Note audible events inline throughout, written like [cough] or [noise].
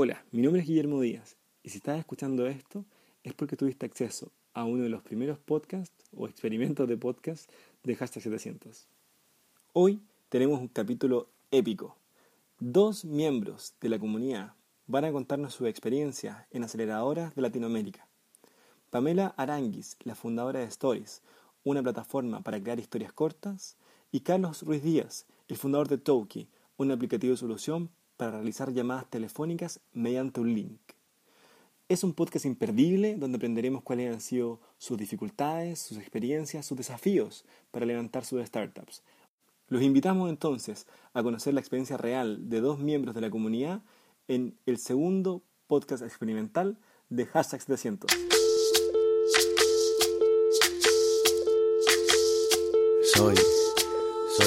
Hola, mi nombre es Guillermo Díaz y si estás escuchando esto es porque tuviste acceso a uno de los primeros podcasts o experimentos de podcast de Hashtag 700. Hoy tenemos un capítulo épico. Dos miembros de la comunidad van a contarnos su experiencia en aceleradoras de Latinoamérica. Pamela Aranguis, la fundadora de Stories, una plataforma para crear historias cortas, y Carlos Ruiz Díaz, el fundador de Toki, un aplicativo de solución para realizar llamadas telefónicas mediante un link. Es un podcast imperdible donde aprenderemos cuáles han sido sus dificultades, sus experiencias, sus desafíos para levantar sus startups. Los invitamos entonces a conocer la experiencia real de dos miembros de la comunidad en el segundo podcast experimental de Hashtag 700. Soy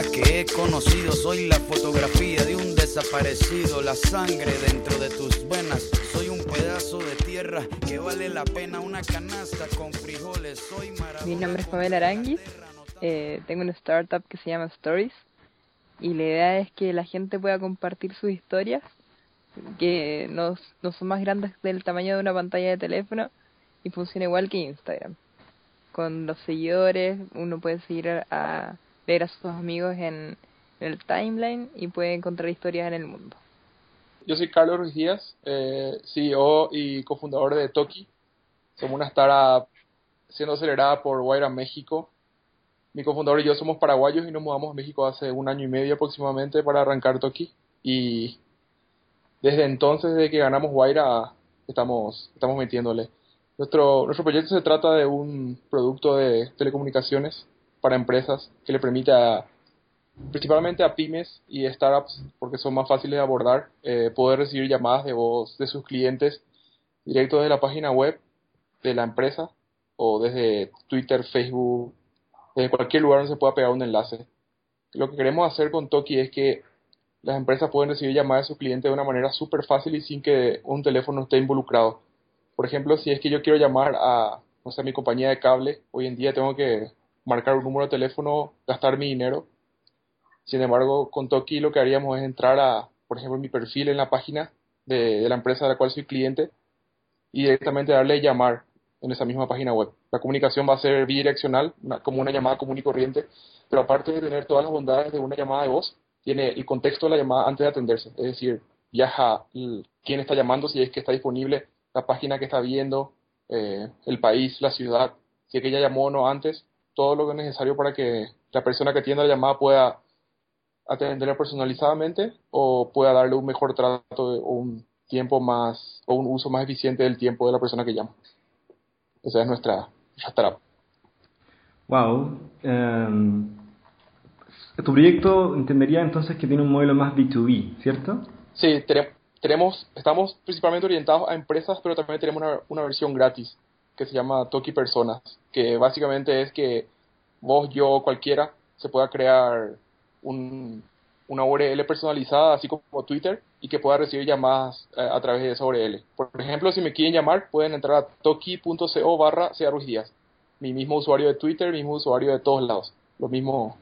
que he conocido, soy la fotografía de un desaparecido, la sangre dentro de tus venas. Soy un pedazo de tierra que vale la pena. Una canasta con frijoles. Soy Mi nombre es Pamela Aranguis, eh, tengo una startup que se llama Stories. Y la idea es que la gente pueda compartir sus historias que no, no son más grandes del tamaño de una pantalla de teléfono y funciona igual que Instagram. Con los seguidores, uno puede seguir a, ver a sus amigos en, el timeline y puede encontrar historias en el mundo. Yo soy Carlos Ruiz Díaz, eh, CEO y cofundador de Toki. Somos una startup siendo acelerada por Guaira México. Mi cofundador y yo somos paraguayos y nos mudamos a México hace un año y medio aproximadamente para arrancar Toki. Y desde entonces, desde que ganamos Guaira, estamos, estamos metiéndole. Nuestro, nuestro proyecto se trata de un producto de telecomunicaciones para empresas que le permite principalmente a pymes y startups, porque son más fáciles de abordar, eh, poder recibir llamadas de voz de sus clientes directo desde la página web de la empresa o desde Twitter, Facebook, desde cualquier lugar donde se pueda pegar un enlace. Lo que queremos hacer con Toki es que las empresas pueden recibir llamadas de sus clientes de una manera súper fácil y sin que un teléfono esté involucrado. Por ejemplo, si es que yo quiero llamar a, no sé, mi compañía de cable, hoy en día tengo que marcar un número de teléfono, gastar mi dinero. Sin embargo, con Toki lo que haríamos es entrar a, por ejemplo, mi perfil en la página de, la empresa de la cual soy cliente y directamente darle llamar en esa misma página web. La comunicación va a ser bidireccional, como una llamada común y corriente, pero aparte de tener todas las bondades de una llamada de voz, tiene el contexto de la llamada antes de atenderse, es decir, viaja quién está llamando, si es que está disponible, la página que está viendo, eh, el país, la ciudad, si es que ella llamó o no antes, todo lo que es necesario para que la persona que atienda la llamada pueda atenderla personalizadamente o pueda darle un mejor trato o un tiempo más o un uso más eficiente del tiempo de la persona que llama. Esa es nuestra, nuestra Wow. Em, tu proyecto entendería entonces que tiene un modelo más B2B, ¿cierto? Sí, tenemos tenemos, estamos principalmente orientados a empresas, pero también tenemos una, una versión gratis que se llama Toki Personas, que básicamente es que vos, yo, cualquiera se pueda crear un, una URL personalizada, así como Twitter, y que pueda recibir llamadas eh, a través de esa URL. Por ejemplo, si me quieren llamar, pueden entrar a toki.co barra Díaz. Mi mismo usuario de Twitter, mi mismo usuario de todos lados. Lo mismo,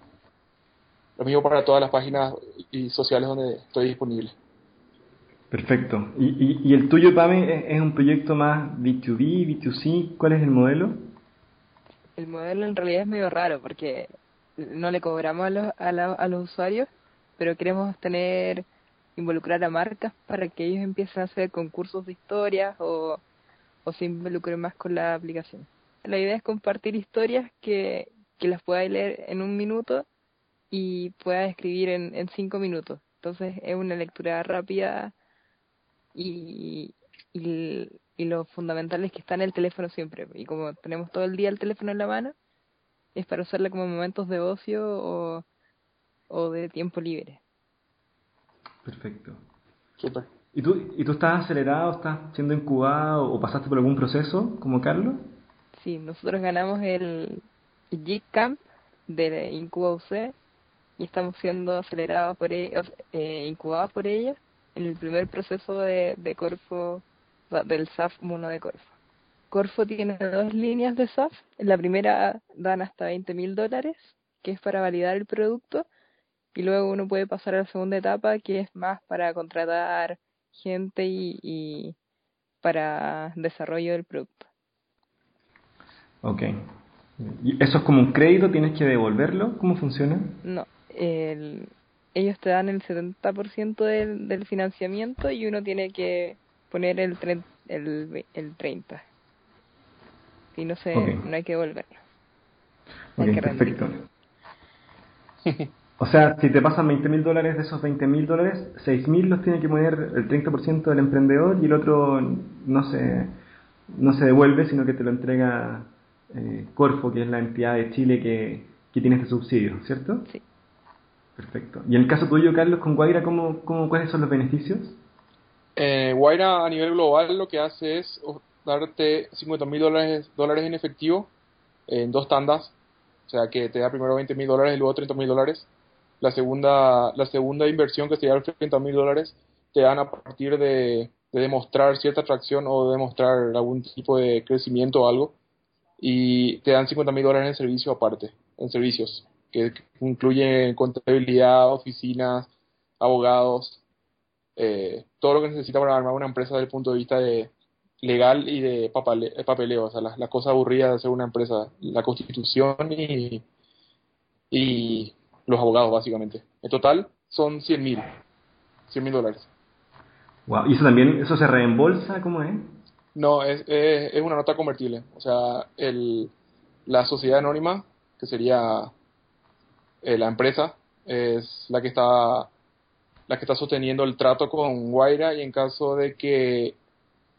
lo mismo para todas las páginas y sociales donde estoy disponible. Perfecto. ¿Y, y, el tuyo, Pame, es, un proyecto más B2B, B2C? ¿Cuál es el modelo? El modelo en realidad es medio raro porque no le cobramos a los, a, los usuarios, pero queremos tener, involucrar a marcas para que ellos empiecen a hacer concursos de historias o, o se involucren más con la aplicación. La idea es compartir historias que, que las pueda leer en un minuto y pueda escribir en, en cinco minutos. Entonces es una lectura rápida y, y, lo fundamental es que está en el teléfono siempre. Y como tenemos todo el día el teléfono en la mano, es para usarla como momentos de ocio o, o de tiempo libre. Perfecto. Super. ¿Y tú, ¿Y tú estás acelerado, estás siendo incubado o pasaste por algún proceso como Carlos? Sí, nosotros ganamos el Geek Camp de Incuba UC y estamos siendo acelerados por ellos, eh, incubados por ellos en el primer proceso de, de Corfo, del SAF Mono de Corfo. Corfo tiene dos líneas de SAF. En la primera dan hasta 20 mil dólares, que es para validar el producto, y luego uno puede pasar a la segunda etapa, que es más para contratar gente y, para desarrollo del producto. Ok. ¿Y eso es como un crédito? ¿Tienes que devolverlo? ¿Cómo funciona? No. Ellos te dan el 70% del, del financiamiento y uno tiene que poner el, el, el 30%. Y no, sé, no hay que devolverlo. perfecto. [laughs] O sea, si te pasan 20 mil dólares de esos 20 mil dólares, 6 mil los tiene que poner el 30% del emprendedor y el otro no se, no se devuelve, sino que te lo entrega eh, Corfo, que es la entidad de Chile que, que tiene este subsidio, ¿cierto? Sí. Perfecto. Y en el caso tuyo, Carlos, con Guaira, ¿cómo, cómo, ¿cuáles son los beneficios? Eh, Guaira a nivel global lo que hace es darte 50 mil dólares, dólares en efectivo en dos tandas, o sea que te da primero 20 mil dólares y luego 30 mil dólares la segunda, la segunda inversión, que sería los 30 mil dólares, te dan a partir de, demostrar cierta atracción o demostrar algún tipo de crecimiento o algo. Y te dan 50 mil dólares en servicio aparte, en servicios, que, incluyen contabilidad, oficinas, abogados, eh, todo lo que necesita para armar una empresa desde el punto de vista de legal y de papeleo, o sea, la, la cosa aburrida de hacer una empresa, la constitución y, y los abogados, básicamente. En total son 100 mil, 100 mil dólares. Wow. ¿Y eso también, eso se reembolsa? ¿Cómo es? No, es, es, una nota convertible. O sea, el, la sociedad anónima, que sería eh, la empresa, es la que está la que está sosteniendo el trato con Guaira y en caso de que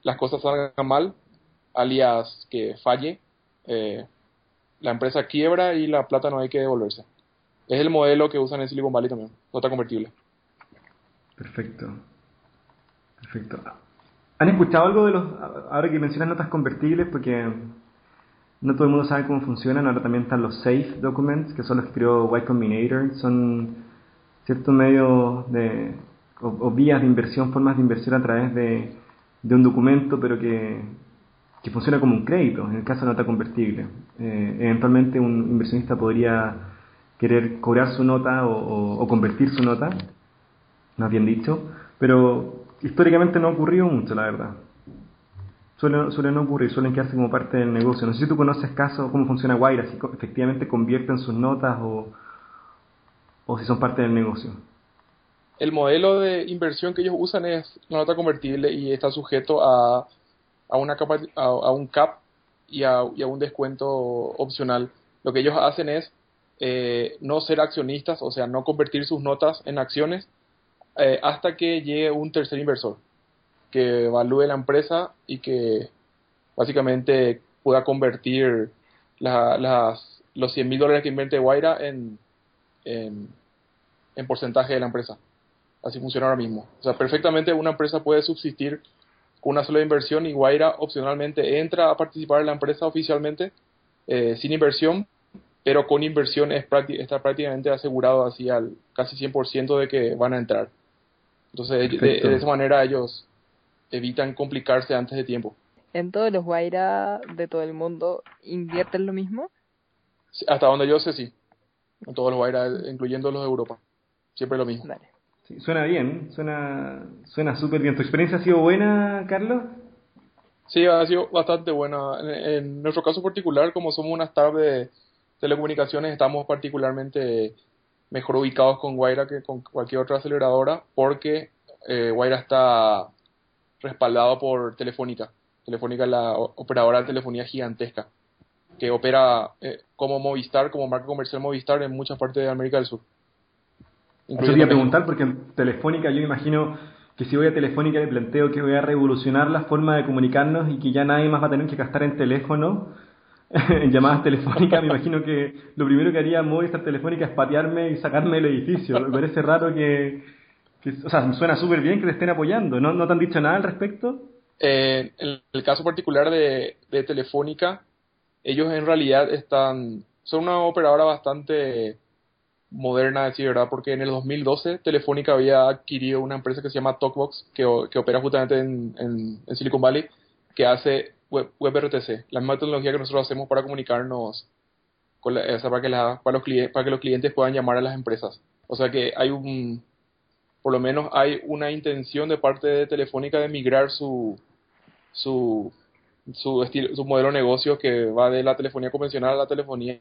las cosas salgan mal, alias que falle, eh, la empresa quiebra y la plata no hay que devolverse. Es el modelo que usan en Silicon Valley también, nota convertible. Perfecto. Perfecto. ¿Han escuchado algo de los, ahora que mencionas notas convertibles, porque no todo el mundo sabe cómo funcionan, ahora también están los SAFE documents, que son los que creó Y Combinator, son ciertos medios de, o, vías de inversión, formas de inversión a través de, de un documento, pero que, que, funciona como un crédito, en el caso de nota convertible. Eh, eventualmente un inversionista podría querer cobrar su nota o, convertir su nota, más bien dicho, pero históricamente no ha ocurrido mucho, la verdad. Suele, suele no ocurrir, suelen quedarse como parte del negocio. No sé si tú conoces casos, cómo funciona Guaira, si efectivamente convierten sus notas o, o si son parte del negocio. El modelo de inversión que ellos usan es la nota convertible y está sujeto a, a, una a, un cap y a, y a un descuento opcional. Lo que ellos hacen es eh, no ser accionistas, o sea, no convertir sus notas en acciones eh, hasta que llegue un tercer inversor que evalúe la empresa y que básicamente pueda convertir las, los 100 mil dólares que invierte Guaira en, en, en porcentaje de la empresa. Así funciona ahora mismo. O sea, perfectamente una empresa puede subsistir con una sola inversión y Guaira opcionalmente entra a participar en la empresa oficialmente eh, sin inversión pero con inversión es está prácticamente asegurado así al casi 100% de que van a entrar. Entonces, de, esa manera ellos evitan complicarse antes de tiempo. ¿En todos los Guaira de todo el mundo invierten lo mismo? hasta donde yo sé, sí. En todos los Guaira, incluyendo los de Europa. Siempre lo mismo. suena bien, suena suena súper bien. ¿Tu experiencia ha sido buena, Carlos? Sí, ha sido bastante buena. En, nuestro caso particular, como somos una startup de telecomunicaciones estamos particularmente mejor ubicados con Guaira que con cualquier otra aceleradora porque eh, Guaira está respaldado por Telefónica. Telefónica es la operadora de telefonía gigantesca que opera eh, como Movistar, como marca comercial Movistar en muchas partes de América del Sur. Eso quería preguntar porque en Telefónica yo imagino que si voy a Telefónica le planteo que voy a revolucionar la forma de comunicarnos y que ya nadie más va a tener que gastar en teléfono [laughs] en llamadas telefónicas, me imagino que lo primero que haría Movistar Telefónica es patearme y sacarme del edificio. Me parece raro que, o sea, suena súper bien que te estén apoyando. ¿No, ¿No te han dicho nada al respecto? Eh, en el caso particular de, de Telefónica, ellos en realidad están, son una operadora bastante moderna, decir verdad, porque en el 2012 Telefónica había adquirido una empresa que se llama Talkbox, que, que opera justamente en, en, Silicon Valley, que hace web, WebRTC, la misma tecnología que nosotros hacemos para comunicarnos con la, que la, para, los clientes, para que los clientes puedan llamar a las empresas. O sea que hay un, por lo menos hay una intención de parte de Telefónica de migrar su, su, su, estilo, su modelo de negocio que va de la telefonía convencional a la telefonía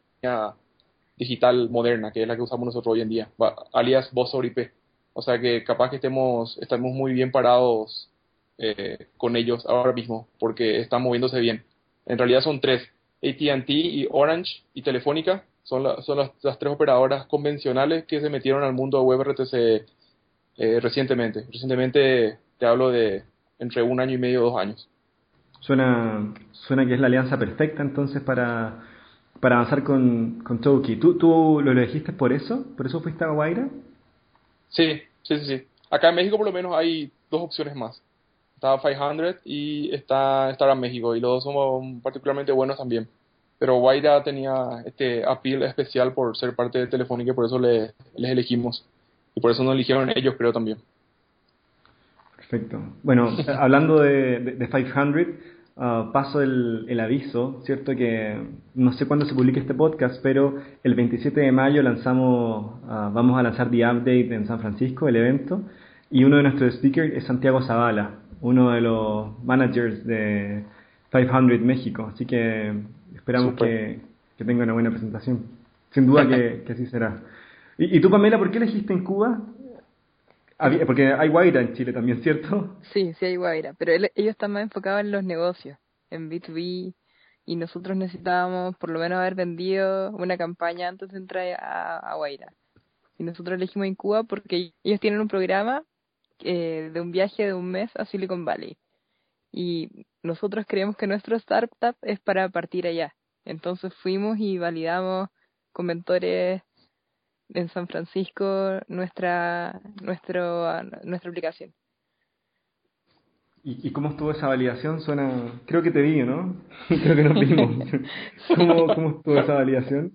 digital moderna, que es la que usamos nosotros hoy en día, alias voz sobre IP. O sea que capaz que estemos, estamos muy bien parados eh, con ellos ahora mismo, porque están moviéndose bien. En realidad son tres, ATT y Orange y Telefónica, son, son las, las, tres operadoras convencionales que se metieron al mundo web RTC eh, recientemente. Recientemente te hablo de entre un año y medio, dos años. Suena, suena que es la alianza perfecta entonces para, para avanzar con, con Toki. ¿Tú, ¿Tú lo elegiste por eso? ¿Por eso fuiste a Guaira? Sí, sí, sí, sí. Acá en México por lo menos hay dos opciones más. Está 500 y está Star México y los dos son particularmente buenos también. Pero Guaira tenía este appeal especial por ser parte de Telefónica y por eso les elegimos. Y por eso nos eligieron ellos, creo también. Perfecto. Bueno, [laughs] hablando de, de, 500, uh, paso el, el, aviso, ¿cierto? Que no sé cuándo se publique este podcast, pero el 27 de mayo lanzamos, uh, vamos a lanzar The Update en San Francisco, el evento, y uno de nuestros speakers es Santiago Zavala, uno de los managers de 500 México, así que esperamos que, que, tenga una buena presentación. Sin duda que, [laughs] que así será. ¿Y, ¿Y, tú, Pamela, por qué elegiste en Cuba? Porque hay Guaira en Chile también, ¿cierto? Sí, sí hay Guaira, pero ellos están más enfocados en los negocios, en B2B, y nosotros necesitábamos por lo menos haber vendido una campaña antes de entrar a, a Guaira. Y nosotros elegimos en Cuba porque ellos tienen un programa eh, de un viaje de un mes a Silicon Valley. Y nosotros creemos que nuestro startup es para partir allá. Entonces fuimos y validamos con mentores en San Francisco nuestra, nuestro, nuestra aplicación. ¿Y, cómo estuvo esa validación? Suena, creo que te vi, ¿no? [laughs] creo que nos vimos. [laughs] ¿Cómo, ¿Cómo estuvo esa validación?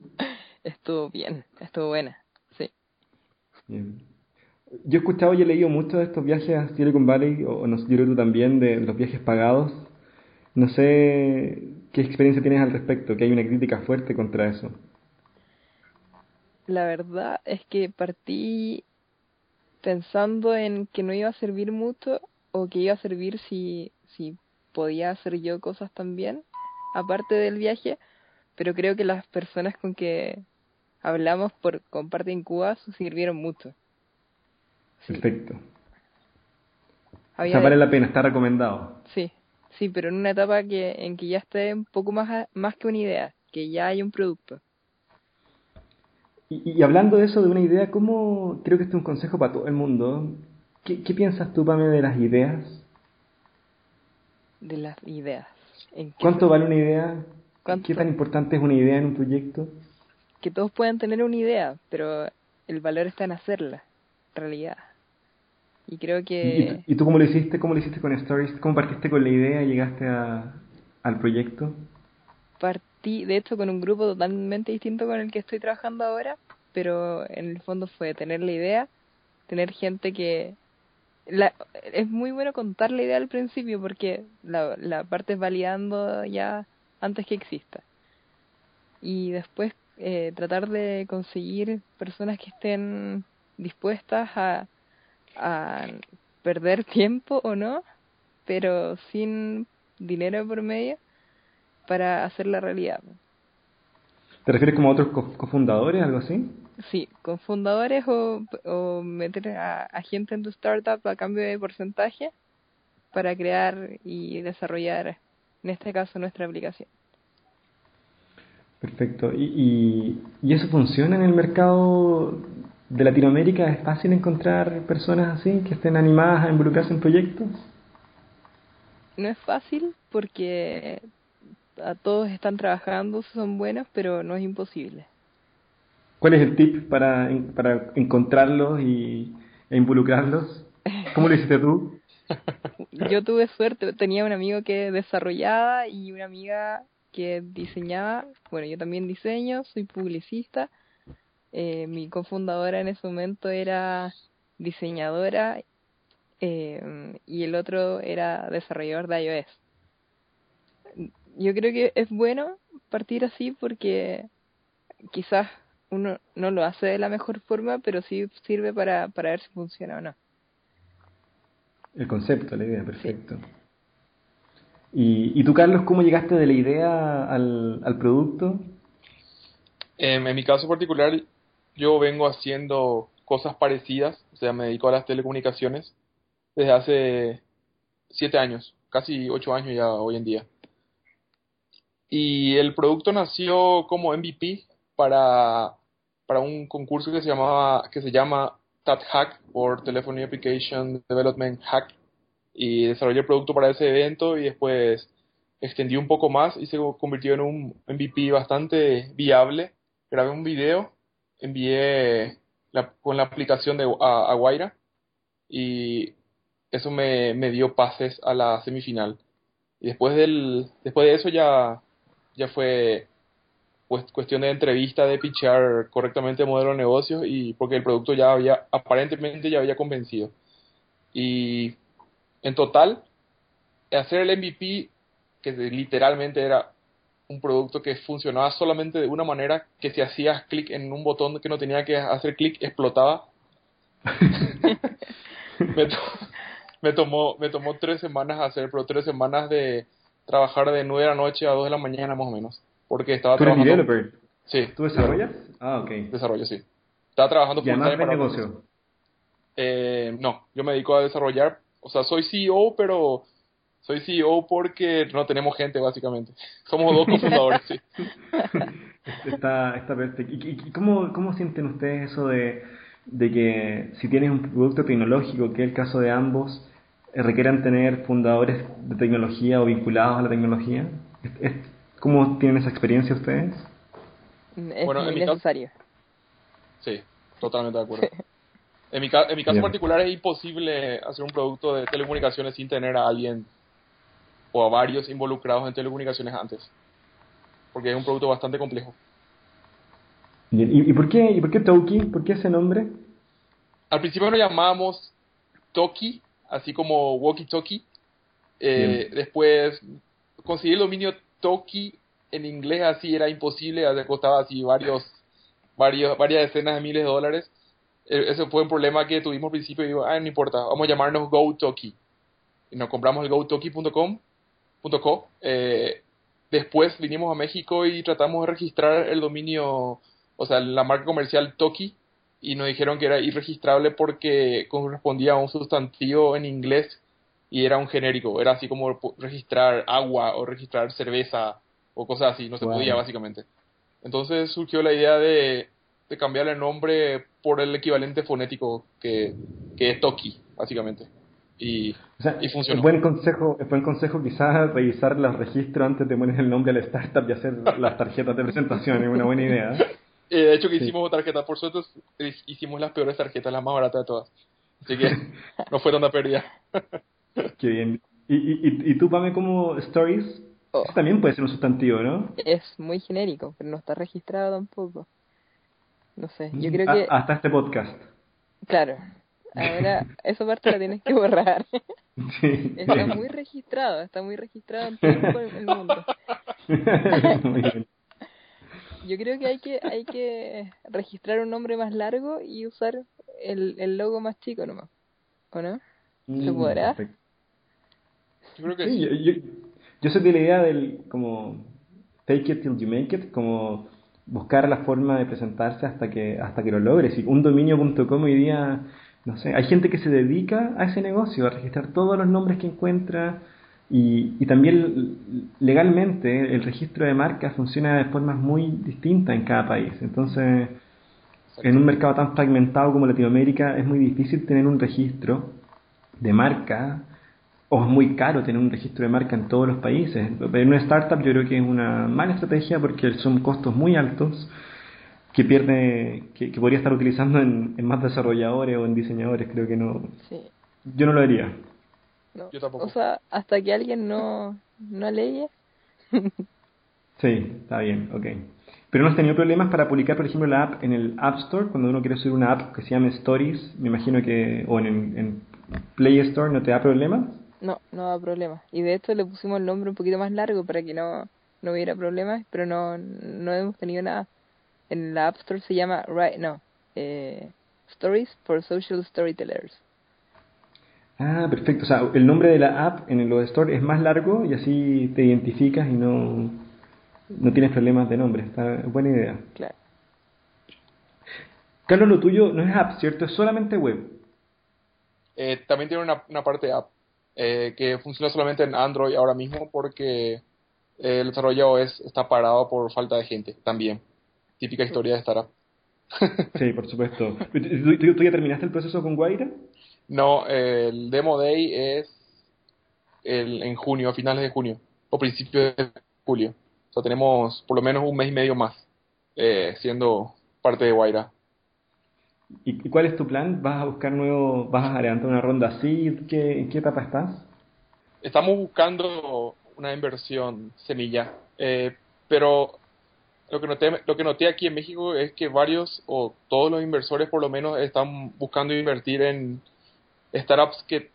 Estuvo bien, estuvo buena, sí. Bien. Yo he escuchado y he leído mucho de estos viajes a Silicon Valley, o no sé, yo tú también, de los viajes pagados. No sé qué experiencia tienes al respecto, que hay una crítica fuerte contra eso la verdad es que partí pensando en que no iba a servir mucho o que iba a servir si, si podía hacer yo cosas también, aparte del viaje, pero creo que las personas con que hablamos por comparte en Cuba sirvieron mucho. Perfecto. o sea, vale la pena, está recomendado. Sí, sí, pero en una etapa que, en que ya esté un poco más, más que una idea, que ya hay un producto. Y, hablando de eso, de una idea, ¿cómo creo que este es un consejo para todo el mundo? ¿Qué, piensas tú, Pame, de las ideas? De las ideas. ¿Cuánto vale una idea? ¿Qué tan importante es una idea en un proyecto? Que todos puedan tener una idea, pero el valor está en hacerla, realidad. Y creo que... ¿Y, tú cómo lo hiciste? ¿Cómo lo hiciste con Stories? ¿Cómo partiste con la idea y llegaste a, al proyecto? De hecho, con un grupo totalmente distinto con el que estoy trabajando ahora, pero en el fondo fue tener la idea, tener gente que... La, es muy bueno contar la idea al principio porque la, la parte es validando ya antes que exista. Y después eh, tratar de conseguir personas que estén dispuestas a, a perder tiempo o no, pero sin dinero por medio para hacer la realidad. ¿Te refieres como a otros cofundadores, algo así? Sí, cofundadores o, o meter a, gente en tu startup a cambio de porcentaje para crear y desarrollar, en este caso, nuestra aplicación. Perfecto. ¿Y, y, eso funciona en el mercado de Latinoamérica? ¿Es fácil encontrar personas así que estén animadas a involucrarse en proyectos? No es fácil porque a todos están trabajando, son buenos, pero no es imposible. ¿Cuál es el tip para, para encontrarlos y, e involucrarlos? ¿Cómo lo hiciste tú? [laughs] Yo tuve suerte, tenía un amigo que desarrollaba y una amiga que diseñaba. Bueno, yo también diseño, soy publicista. Eh, mi cofundadora en ese momento era diseñadora eh, y el otro era desarrollador de iOS. Yo creo que es bueno partir así porque quizás uno no lo hace de la mejor forma, pero sí sirve para, para ver si funciona o no. El concepto, la idea, perfecto. ¿Y, ¿Y tú, Carlos, cómo llegaste de la idea al, al producto? Em, en mi caso particular, yo vengo haciendo cosas parecidas, o sea, me dedico a las telecomunicaciones desde hace siete años, casi ocho años ya hoy en día. Y el producto nació como MVP para, para un concurso que se llamaba, que se llama TAT-Hack, por Telephony Application Development Hack, y desarrollé el producto para ese evento y después extendí un poco más y se convirtió en un MVP bastante viable. Grabé un video, envié con la aplicación de a, a Guaira y eso me, me dio pases a la semifinal. Y después del después de eso ya ya fue pues, cuestión de entrevista, de pitchar correctamente el modelo de negocios y porque el producto ya había, aparentemente ya había convencido. Y en total, hacer el MVP, que literalmente era un producto que funcionaba solamente de una manera, que si hacías clic en un botón que no tenía que hacer clic, explotaba. [laughs] me, me, tomó, me tomó tres semanas hacer, pero tres semanas de trabajar de 9 de la noche a 2 de la mañana más o menos. Porque estaba ¿Tú eres trabajando. developer? Sí. ¿Tú desarrollas? Ah, ok. Desarrollo, sí. Estaba trabajando ¿Y full time para negocio? Eh, no, yo me dedico a desarrollar. O sea, soy CEO, pero soy CEO porque no tenemos gente, básicamente. [laughs] Somos dos cofundadores, sí. [laughs] Está, está perfecto. ¿Y, y- cómo, cómo sienten ustedes eso de, de que si tienes un producto tecnológico, que es el caso de ambos, requieran tener fundadores de tecnología o vinculados a la tecnología? ¿Es- es- ¿Cómo tienen esa experiencia ustedes? Es Bueno, en muy mi caso- necesario. Sí, totalmente de acuerdo. En mi, ca- en mi caso Bien. particular es imposible hacer un producto de telecomunicaciones sin tener a alguien o a varios involucrados en telecomunicaciones antes. Porque es un producto bastante complejo. Bien, ¿Y, y por qué, y por qué Toki? ¿Por qué ese nombre? Al principio lo llamábamos Toki, así como Walkie Talkie. Eh, después conseguir el dominio Toki en inglés así era imposible, costaba así varios, varios, varias decenas de miles de dólares. Eh, ese fue un problema que tuvimos al principio y digo, ah, no importa, vamos a llamarnos GoToki. Y nos compramos el gotoki.com, punto .co. Eh, después vinimos a México y tratamos de registrar el dominio, o sea, la marca comercial Toki, y nos dijeron que era irregistrable porque correspondía a un sustantivo en inglés y era un genérico, era así como registrar agua o registrar cerveza o cosas así, no se Wow. podía básicamente. Entonces surgió la idea de, de cambiar el nombre por el equivalente fonético que, que es Toki, básicamente. Y, O sea, y funcionó. es buen consejo, es buen consejo quizás revisar los registros antes de poner el nombre a la startup y hacer las tarjetas de presentación, es una buena idea. [laughs] Eh, de hecho que Sí. hicimos tarjetas, por suerte hicimos las peores tarjetas, las más baratas de todas. Así que [laughs] no fue tanta pérdida. [laughs] Qué bien. ¿Y, y, y- tú, Pame, como Stories? Oh. Eso también puede ser un sustantivo, ¿no? Es muy genérico, pero no está registrado tampoco. No sé, yo creo A- que, hasta este podcast. claro, ahora [laughs] esa parte la tienes que borrar. Sí. Está muy registrado, está muy registrado en todo el el mundo. Muy bien. Yo creo que hay que hay que [laughs] registrar un nombre más largo y usar el, el logo más chico nomás. ¿O no? ¿Se Mm, podrá? perfecto. Yo creo que Sí, sí. yo, yo, yo soy de la idea del como take it till you make it, como buscar la forma de presentarse hasta que hasta que lo logres. Y un dominio.com hoy día, no sé, hay gente que se dedica a ese negocio, a registrar todos los nombres que encuentra y, y también legalmente el registro de marcas funciona de formas muy distintas en cada país. Entonces, en un mercado tan fragmentado como Latinoamérica es muy difícil tener un registro de marca o es muy caro tener un registro de marca en todos los países. En una startup yo creo que es una mala estrategia porque son costos muy altos que pierde, que, podría estar utilizando en, más desarrolladores o en diseñadores, creo que no. Sí. Yo no lo haría. Yo tampoco. O sea, hasta que alguien no, no leye. [laughs] sí, está bien, ok. Pero no has tenido problemas para publicar, por ejemplo, la app en el App Store, cuando uno quiere subir una app que se llame Stories, me imagino que, o en, en Play Store, ¿no te da problemas? No, no da problema. Y de hecho le pusimos el nombre un poquito más largo para que no, no hubiera problemas, pero no, no hemos tenido nada. En la App Store se llama, right, no, eh, Stories for Social Storytellers. Ah, perfecto. O sea, el nombre de la app en los store es más largo y así te identificas y no, no tienes problemas de nombre. Está buena idea. Claro. Carlos, lo tuyo no es app, ¿cierto? Es solamente web. Eh, también tiene una, una parte app eh, que funciona solamente en Android ahora mismo porque eh, el desarrollo es, está parado por falta de gente también. Típica historia de startup. sí, por supuesto. [laughs] ¿Tú, ya terminaste el proceso con Guaira? No, el Demo Day es el, en junio, a finales de junio, o principios de julio tenemos por lo menos un mes y medio más eh, siendo parte de Guaira. ¿Y cuál es tu plan? ¿Vas a buscar nuevo, vas a levantar una ronda así? ¿Qué, ¿En qué etapa estás? Estamos buscando una inversión semilla, eh, pero lo que, noté, lo que noté aquí en México es que varios o todos los inversores por lo menos están buscando invertir en startups que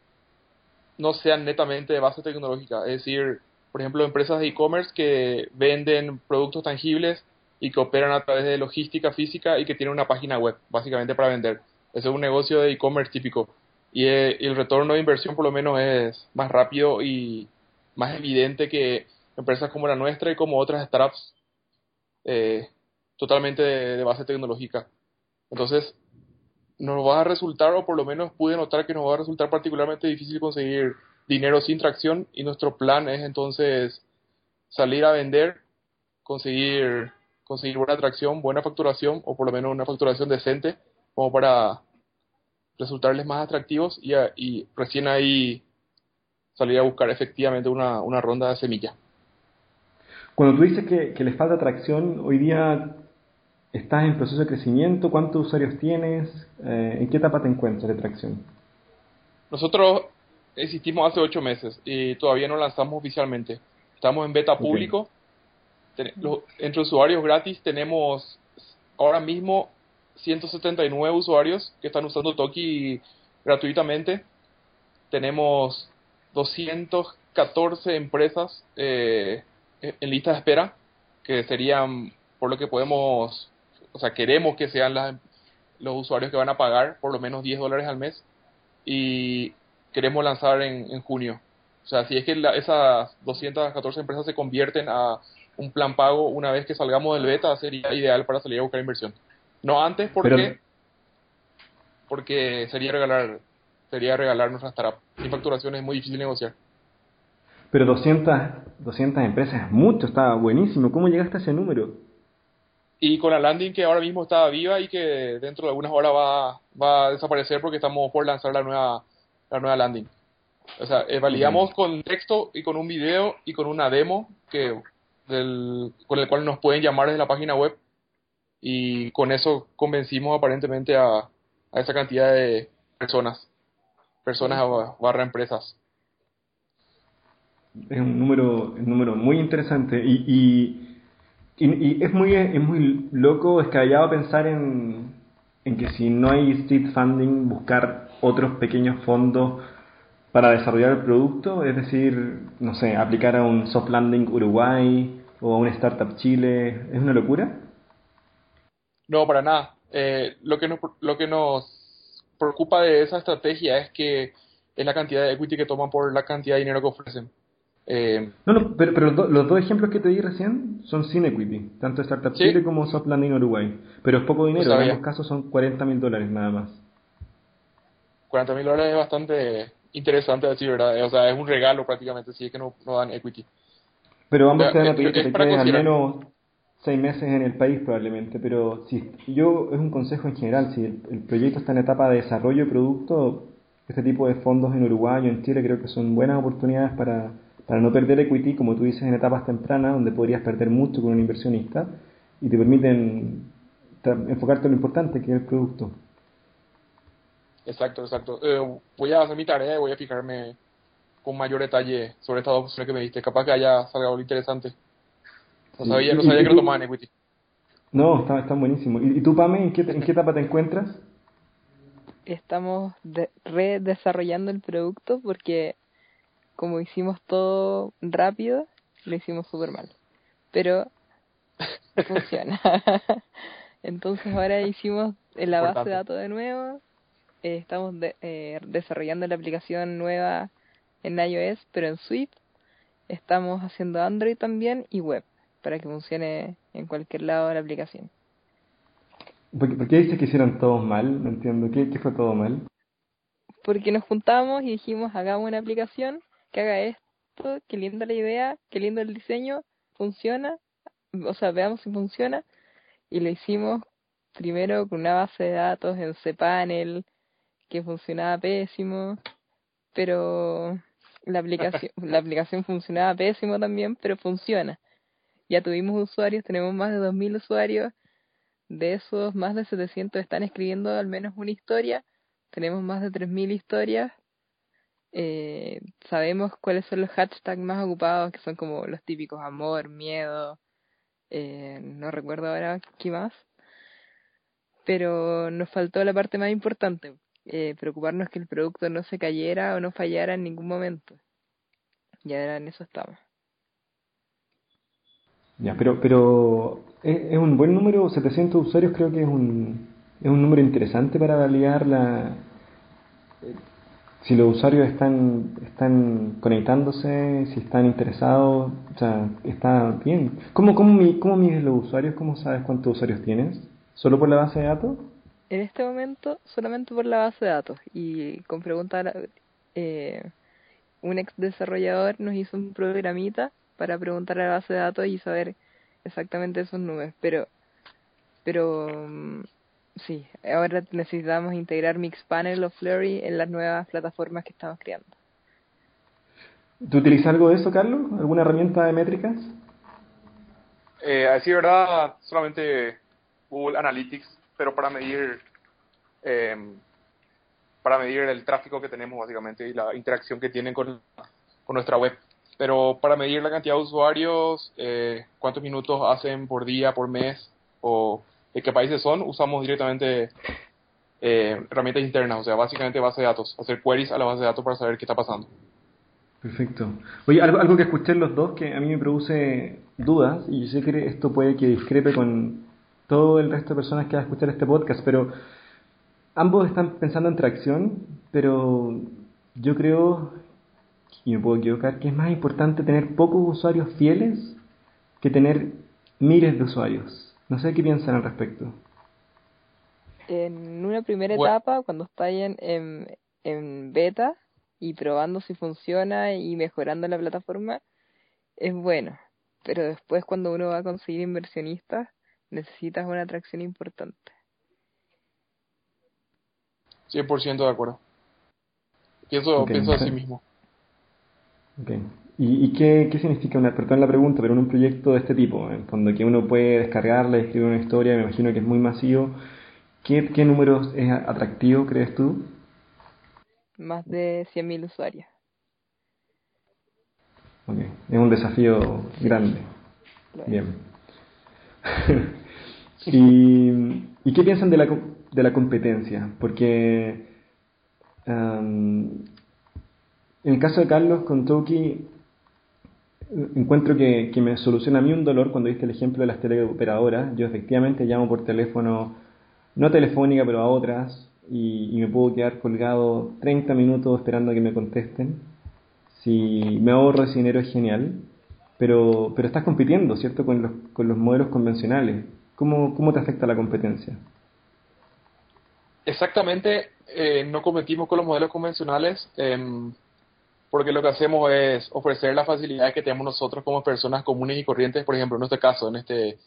no sean netamente de base tecnológica, es decir, por ejemplo, empresas de e-commerce que venden productos tangibles y que operan a través de logística física y que tienen una página web, básicamente para vender. Ese es un negocio de e-commerce típico. Y, eh, el retorno de inversión por lo menos es más rápido y más evidente que empresas como la nuestra y como otras startups eh, totalmente de, base tecnológica. Entonces, nos va a resultar, o por lo menos pude notar que nos va a resultar particularmente difícil conseguir dinero sin tracción y nuestro plan es entonces salir a vender, conseguir, conseguir buena tracción, buena facturación o por lo menos una facturación decente como para resultarles más atractivos y, y recién ahí salir a buscar efectivamente una, una ronda de semilla. Cuando tú dices que, que les falta tracción, hoy día estás en proceso de crecimiento, ¿cuántos usuarios tienes? Eh, ¿En qué etapa te encuentras de tracción? Nosotros existimos hace ocho meses y todavía no lanzamos oficialmente. Estamos en beta público. entre usuarios gratis tenemos ahora mismo 179 usuarios que están usando Toki gratuitamente. Tenemos 214 empresas eh, en lista de espera, que serían, por lo que podemos, o sea, queremos que sean los usuarios que van a pagar por lo menos 10 dólares al mes. Y queremos lanzar en, en junio. O sea, si es que esas 214 empresas se convierten a un plan pago una vez que salgamos del beta, sería ideal para salir a buscar inversión. No antes, porque porque sería regalar sería regalar nuestra startup. Sin facturación es muy difícil negociar. Pero 200, 200 empresas es mucho, está buenísimo. ¿Cómo llegaste a ese número? Y con la landing que ahora mismo está viva y que dentro de algunas horas va, va a desaparecer porque estamos por lanzar la nueva la nueva landing. O sea, eh, validamos con texto y con un video y con una demo que del, con el cual nos pueden llamar desde la página web y con eso convencimos aparentemente a, a esa cantidad de personas, personas barra empresas. Es un número, un número muy interesante y, y, y, es muy es muy loco, escabellado pensar en, en que si no hay seed funding, buscar otros pequeños fondos para desarrollar el producto, es decir, no sé, aplicar a un soft landing Uruguay o a un startup Chile, ¿es una locura? No, para nada. Eh, lo que nos lo que nos preocupa de esa estrategia es que es la cantidad de equity que toman por la cantidad de dinero que ofrecen. Eh, no, no, pero, pero los, dos ejemplos que te di recién son sin equity, tanto Startup Chile como Soft Landing Uruguay. Pero es poco dinero, en ambos casos son 40 mil dólares nada más. 40 mil dólares es bastante interesante decir, ¿verdad? O sea, es un regalo prácticamente, si es que no, no dan equity. Pero ambos te van a pedir que te quedes al menos seis meses en el país probablemente, pero si yo es un consejo en general, si el, proyecto está en etapa de desarrollo de producto, este tipo de fondos en Uruguay o en Chile creo que son buenas oportunidades para, para no perder equity, como tú dices, en etapas tempranas, donde podrías perder mucho con un inversionista, y te permiten enfocarte en lo importante que es el producto. Exacto, exacto. Eh, voy a hacer mi tarea y voy a fijarme con mayor detalle sobre estas dos opciones que me diste. Capaz que haya salga algo interesante. No sabía, no sabía que lo tomaban equity. No, está, está buenísimo. ¿Y, tú, Pame, en qué, en qué etapa te encuentras? Estamos redesarrollando el producto porque como hicimos todo rápido, lo hicimos súper mal. Pero [laughs] funciona. [laughs] Entonces ahora hicimos la base de datos de nuevo. Eh, estamos eh, desarrollando la aplicación nueva en iOS, pero en Swift. Estamos haciendo Android también y web para que funcione en cualquier lado de la aplicación. ¿Por qué, dices que hicieron todos mal? No entiendo. ¿Qué, ¿Qué fue todo mal? Porque nos juntamos y dijimos, hagamos una aplicación que haga esto, qué linda la idea, qué lindo el diseño, funciona, o sea, veamos si funciona. Y lo hicimos primero con una base de datos en cPanel que funcionaba pésimo, pero la aplicación, [laughs] la aplicación funcionaba pésimo también, pero funciona. Ya tuvimos usuarios, tenemos más de 2.000 usuarios, de esos más de 700 están escribiendo al menos una historia, tenemos más de 3.000 historias, eh, sabemos cuáles son los hashtags más ocupados, que son como los típicos amor, miedo, eh, no recuerdo ahora qué más, pero nos faltó la parte más importante, eh, preocuparnos que el producto no se cayera o no fallara en ningún momento. Y ahora en eso estamos. Ya, pero, pero es, un buen número, 700 usuarios creo que es un, es un número interesante para validar la, si los usuarios están, están conectándose, si están interesados, o sea, está bien. ¿Cómo, cómo, cómo mides los usuarios? ¿Cómo sabes cuántos usuarios tienes? ¿Solo por la base de datos? En este momento, solamente por la base de datos. Y con preguntar, eh, un ex desarrollador nos hizo un programita para preguntar a la base de datos y saber exactamente esos números. Pero, pero mm, sí, ahora necesitamos integrar Mixpanel o Flurry en las nuevas plataformas que estamos creando. ¿Tú utilizas algo de eso, Carlos? ¿Alguna herramienta de métricas? Eh, a decir verdad, solamente Google Analytics, pero para medir eh, para medir el tráfico que tenemos básicamente y la interacción que tienen con, con nuestra web pero para medir la cantidad de usuarios, eh, cuántos minutos hacen por día, por mes o de qué países son, usamos directamente eh, herramientas internas, o sea, básicamente base de datos, hacer queries a la base de datos para saber qué está pasando. Perfecto. Oye, algo, algo que escuché los dos que a mí me produce dudas, y yo sé que esto puede que discrepe con todo el resto de personas que van a escuchar este podcast, pero ambos están pensando en tracción, pero yo creo y me puedo equivocar, que es más importante tener pocos usuarios fieles que tener miles de usuarios. No sé qué piensan al respecto. En una primera etapa, cuando está en, en, beta y probando si funciona y mejorando la plataforma, es bueno. Pero después cuando uno va a conseguir inversionistas, necesitas una atracción importante. 100% de acuerdo. Pienso, pienso así mismo. Okay. ¿Y, qué, qué, significa una, perdón la pregunta, pero en un proyecto de este tipo, en fondo que uno puede descargarla, escribir una historia, me imagino que es muy masivo, ¿qué, qué números es atractivo, crees tú? Más de 100.000 usuarios. Ok, es un desafío grande. Bien. [laughs] y, ¿Y qué piensan de la, de la competencia? Porque en el caso de Carlos con Toki, encuentro que, me soluciona a mí un dolor cuando viste el ejemplo de las teleoperadoras. Yo efectivamente llamo por teléfono, no telefónica, pero a otras, y, me puedo quedar colgado 30 minutos esperando a que me contesten. Si me ahorro ese dinero es genial, pero, pero estás compitiendo, ¿cierto?, con los, con los modelos convencionales. ¿Cómo, ¿Cómo te afecta la competencia? Exactamente, eh, no competimos con los modelos convencionales. Eh, porque lo que hacemos es ofrecer las facilidades que tenemos nosotros como personas comunes y corrientes, por ejemplo, en este caso, en este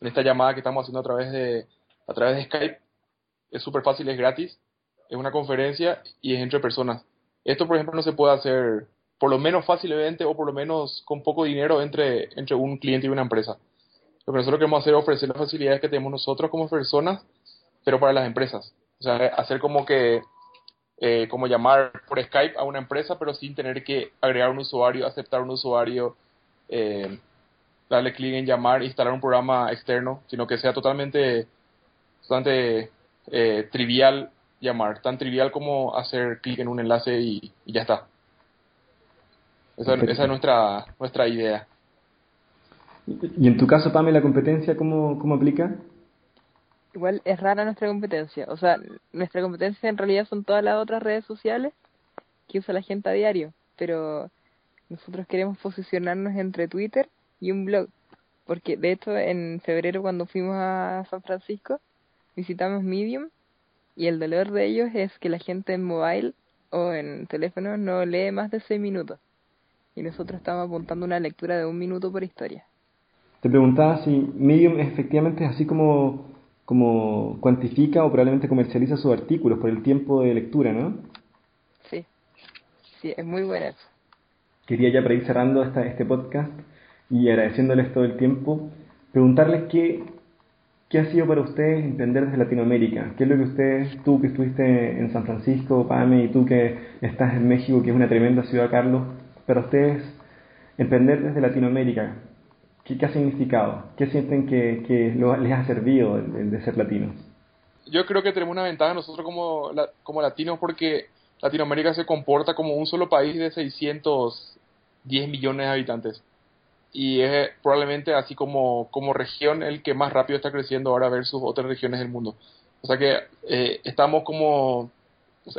en esta llamada que estamos haciendo a través de a través de Skype, es súper fácil, es gratis, es una conferencia y es entre personas. Esto, por ejemplo, no se puede hacer por lo menos fácilmente o por lo menos con poco dinero entre, entre un cliente y una empresa. Lo que nosotros queremos hacer es ofrecer las facilidades que tenemos nosotros como personas, pero para las empresas. O sea, hacer como que, eh, como llamar por Skype a una empresa, pero sin tener que agregar un usuario, aceptar un usuario, eh, darle clic en llamar, instalar un programa externo, sino que sea totalmente, totalmente eh, trivial llamar, tan trivial como hacer clic en un enlace y, ya está. Esa, esa, es nuestra, nuestra idea. Y en tu caso, Pame, la competencia, ¿cómo, cómo aplica? Igual es rara nuestra competencia. O sea, nuestra competencia en realidad son todas las otras redes sociales que usa la gente a diario. Pero nosotros queremos posicionarnos entre Twitter y un blog. Porque de hecho, en febrero, cuando fuimos a San Francisco, visitamos Medium. Y el dolor de ellos es que la gente en mobile o en teléfono no lee más de seis minutos. Y nosotros estamos apuntando una lectura de un minuto por historia. Te preguntaba si Medium efectivamente es así como, como cuantifica o probablemente comercializa sus artículos por el tiempo de lectura, ¿no? Sí, sí, es muy bueno eso. Quería ya para ir cerrando esta, este podcast y agradeciéndoles todo el tiempo, preguntarles qué, qué ha sido para ustedes emprender desde Latinoamérica. ¿Qué es lo que ustedes, tú que estuviste en San Francisco, Pame, y tú que estás en México, que es una tremenda ciudad, Carlos, para ustedes emprender desde Latinoamérica? ¿Qué, ha significado? ¿Qué sienten que, les ha servido el, de ser latinos? Yo creo que tenemos una ventaja nosotros como, latinos porque Latinoamérica se comporta como un solo país de 610 millones de habitantes. Y es probablemente así como, región el que más rápido está creciendo ahora versus otras regiones del mundo. O sea que eh, estamos como,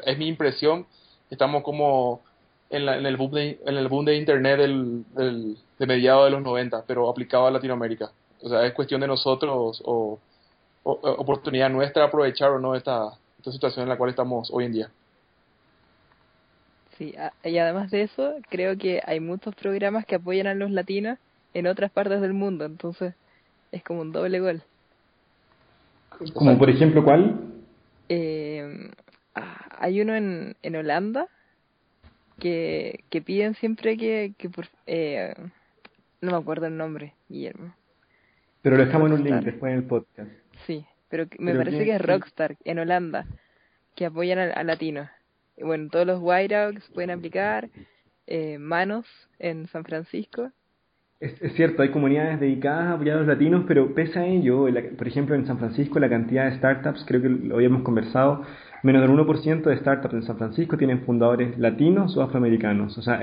es mi impresión, estamos como en, en el boom de Internet del, de mediados de los 90, pero aplicado a Latinoamérica. O sea, es cuestión de nosotros o, oportunidad nuestra aprovechar o no esta, esta situación en la cual estamos hoy en día. Sí, y además de eso, creo que hay muchos programas que apoyan a los latinos en otras partes del mundo, entonces es como un doble gol. Como por ejemplo, ¿cuál? Eh, hay uno en, en Holanda que, que piden siempre que, que por, eh, no me acuerdo el nombre, Guillermo. Pero lo dejamos en un link después en el podcast. Sí, pero me parece que es Rockstar en Holanda, que apoyan a, latinos. bueno, todos los White pueden aplicar, eh, Manos en San Francisco. Es, es, cierto, hay comunidades dedicadas a apoyar a los latinos, pero pese a ello, por ejemplo en San Francisco la cantidad de startups, creo que lo habíamos conversado, menos del 1% de startups en San Francisco tienen fundadores latinos o afroamericanos. O sea,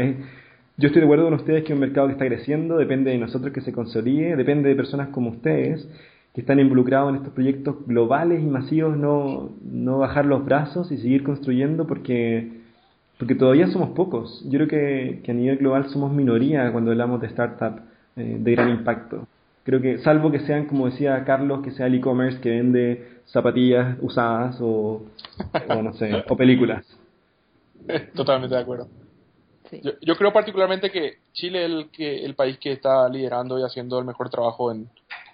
yo estoy de acuerdo con ustedes que un mercado que está creciendo, depende de nosotros que se consolide, depende de personas como ustedes que están involucrados en estos proyectos globales y masivos, no, no bajar los brazos y seguir construyendo porque, porque todavía somos pocos. Yo creo que, que a nivel global somos minoría cuando hablamos de startup eh, de gran impacto. Creo que, salvo que sean, como decía Carlos, que sea el e-commerce que vende zapatillas usadas o, no sé, o películas. [laughs] Totalmente de acuerdo. Yo, yo, creo particularmente que Chile es el, que, el país que está liderando y haciendo el mejor trabajo en,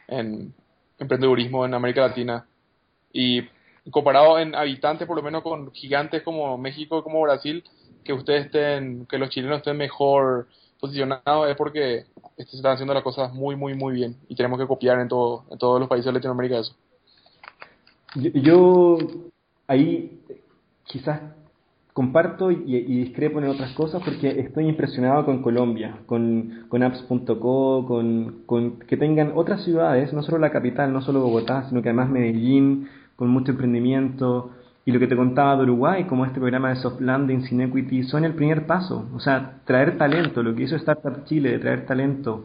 en emprendedurismo en América Latina. Y comparado en habitantes, por lo menos con gigantes como México, como Brasil, que ustedes estén, que los chilenos estén mejor posicionados es porque se están haciendo las cosas muy, muy, muy bien y tenemos que copiar en, todo, en todos los países de Latinoamérica eso. Yo, ahí quizás comparto y, discrepo en otras cosas porque estoy impresionado con Colombia, con, con apps.co, con, con que tengan otras ciudades, no solo la capital, no solo Bogotá, sino que además Medellín, con mucho emprendimiento, y lo que te contaba de Uruguay, como este programa de soft landing sin equity, son el primer paso. O sea, traer talento, lo que hizo Startup Chile de traer talento,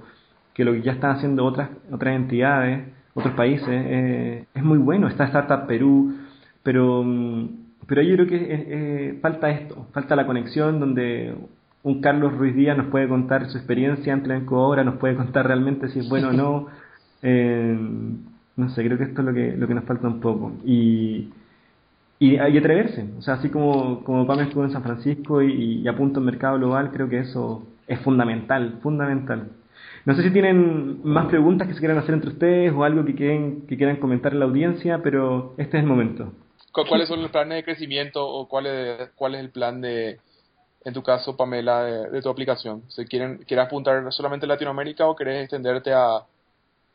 que lo que ya están haciendo otras, otras entidades, otros países, eh, es muy bueno. Está Startup Perú, pero, mm, pero yo creo que eh, falta esto, falta la conexión donde un Carlos Ruiz Díaz nos puede contar su experiencia en la Cobra, nos puede contar realmente si es bueno o no. [laughs] Eh, no sé, creo que esto es lo que, lo que nos falta un poco. Y, y, atreverse. O sea, así como, como Pam estuvo en San Francisco y, y apunta al mercado global, creo que eso es fundamental, fundamental. No sé si tienen más preguntas que se quieran hacer entre ustedes o algo que quieran, que quieran comentar en la audiencia, pero este es el momento. ¿Cuáles son los planes de crecimiento o cuál es, cuál es el plan de, en tu caso, Pamela, de, tu aplicación? ¿Se quieren, ¿Quieres apuntar solamente a Latinoamérica o quieres extenderte a,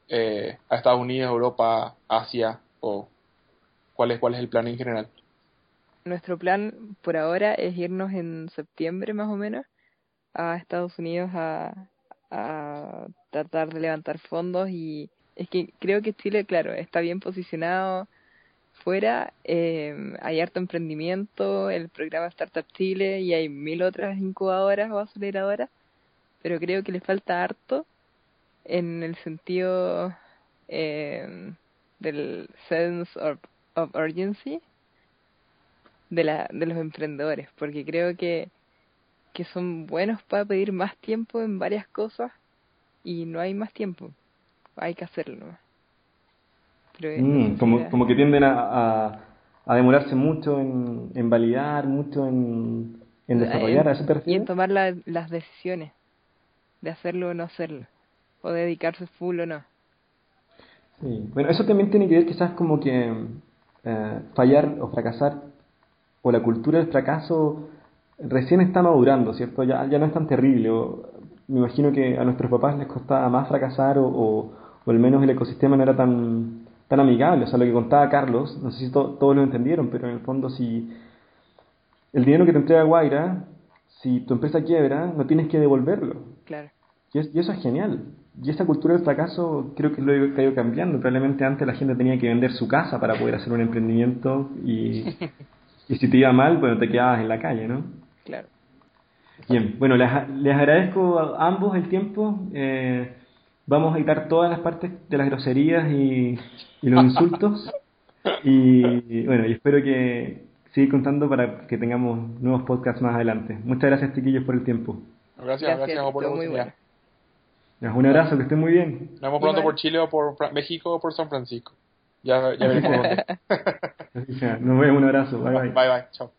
eh, a Estados Unidos, Europa, Asia o cuál es, cuál es el plan en general? Nuestro plan por ahora es irnos en septiembre más o menos a Estados Unidos a, a tratar de levantar fondos y es que creo que Chile, claro, está bien posicionado fuera, eh, hay harto emprendimiento, el programa Startup Chile y hay mil otras incubadoras o aceleradoras, pero creo que le falta harto en el sentido eh, del sense of, of urgency de, la, de los emprendedores, porque creo que, que son buenos para pedir más tiempo en varias cosas y no hay más tiempo, hay que hacerlo. Mm, como, como que tienden a, a, demorarse mucho en, en validar, mucho en, en desarrollar, a Y en tomar las decisiones de hacerlo o no hacerlo, o dedicarse full o no. Sí, bueno, eso también tiene que ver quizás como que eh, fallar o fracasar, o la cultura del fracaso recién está madurando, ¿cierto? Ya, ya no es tan terrible. me imagino que a nuestros papás les costaba más fracasar o, o, al menos el ecosistema no era tan, tan amigable. O sea, lo que contaba Carlos, no sé si todos lo entendieron, pero en el fondo si el dinero que te entrega Guaira, si tu empresa quiebra, no tienes que devolverlo. Claro. Y, eso es genial. Y esa cultura del fracaso creo que lo ha ido cambiando. Probablemente antes la gente tenía que vender su casa para poder hacer un emprendimiento y, [laughs] y si te iba mal, bueno, te quedabas en la calle, ¿no? Claro. Bien, bueno, les, les agradezco a ambos el tiempo. Eh, vamos a editar todas las partes de las groserías y, y los insultos. Y, bueno, y espero que seguir contando para que tengamos nuevos podcasts más adelante. Muchas gracias, chiquillos, por el tiempo. Gracias, gracias, por la oportunidad. Un abrazo, que estén muy bien. Nos vemos pronto por Chile o por México o por San Francisco. Ya, ya veremos [laughs] Nos vemos, un abrazo. Bye bye. Bye bye, chao.